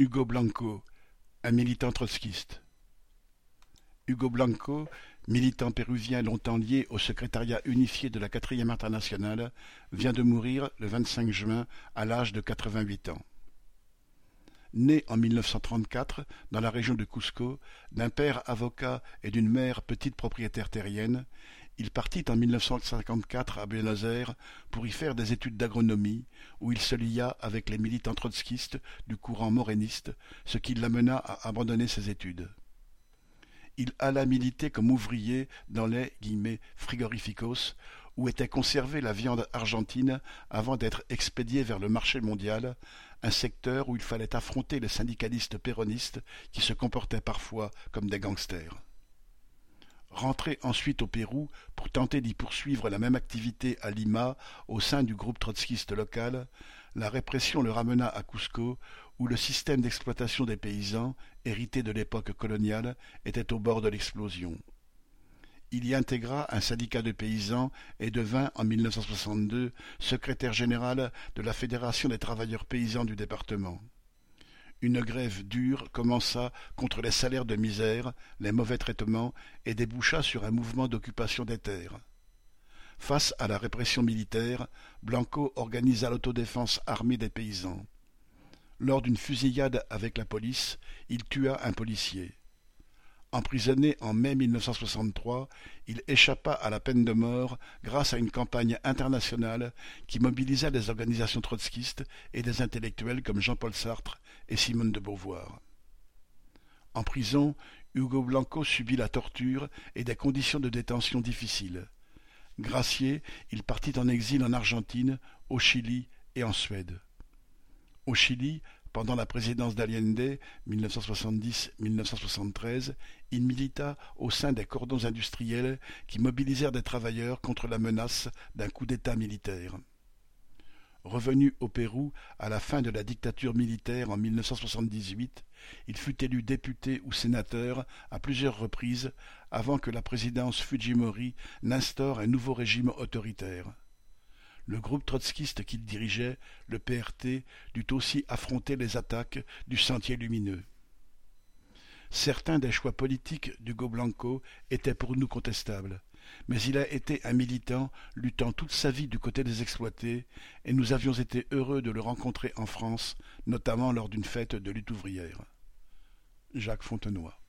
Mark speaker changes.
Speaker 1: Hugo Blanco, un militant trotskiste. Hugo Blanco, militant péruvien longtemps lié au secrétariat unifié de la quatrième internationale, vient de mourir le 25 juin à l'âge de 88 ans. Né en 1934 dans la région de Cusco, d'un père avocat et d'une mère petite propriétaire terrienne, il partit en 1954 à Buenos Aires pour y faire des études d'agronomie, où il se lia avec les militants trotskistes du courant moréniste, ce qui l'amena à abandonner ses études. Il alla militer comme ouvrier dans les frigorificos, où était conservée la viande argentine avant d'être expédiée vers le marché mondial, un secteur où il fallait affronter les syndicalistes péronistes qui se comportaient parfois comme des gangsters. Rentré ensuite au Pérou pour tenter d'y poursuivre la même activité à Lima au sein du groupe trotskiste local, la répression le ramena à Cusco où le système d'exploitation des paysans, hérité de l'époque coloniale, était au bord de l'explosion. Il y intégra un syndicat de paysans et devint en 1962 secrétaire général de la Fédération des travailleurs paysans du département. Une grève dure commença contre les salaires de misère, les mauvais traitements, et déboucha sur un mouvement d'occupation des terres. Face à la répression militaire, Blanco organisa l'autodéfense armée des paysans. Lors d'une fusillade avec la police, il tua un policier. Emprisonné en mai 1963, il échappa à la peine de mort grâce à une campagne internationale qui mobilisa des organisations trotskistes et des intellectuels comme Jean-Paul Sartre et Simone de Beauvoir. En prison, Hugo Blanco subit la torture et des conditions de détention difficiles. Gracié, il partit en exil en Argentine, au Chili et en Suède. Au Chili, pendant la présidence d'Allende, 1970-1973, il milita au sein des cordons industriels qui mobilisèrent des travailleurs contre la menace d'un coup d'État militaire. Revenu au Pérou à la fin de la dictature militaire en 1978, il fut élu député ou sénateur à plusieurs reprises avant que la présidence Fujimori n'instaure un nouveau régime autoritaire. Le groupe trotskiste qu'il dirigeait, le PRT, dut aussi affronter les attaques du Sentier lumineux. Certains des choix politiques d'Hugo Blanco étaient pour nous contestables, mais il a été un militant luttant toute sa vie du côté des exploités, et nous avions été heureux de le rencontrer en France, notamment lors d'une fête de lutte ouvrière. Jacques Fontenoy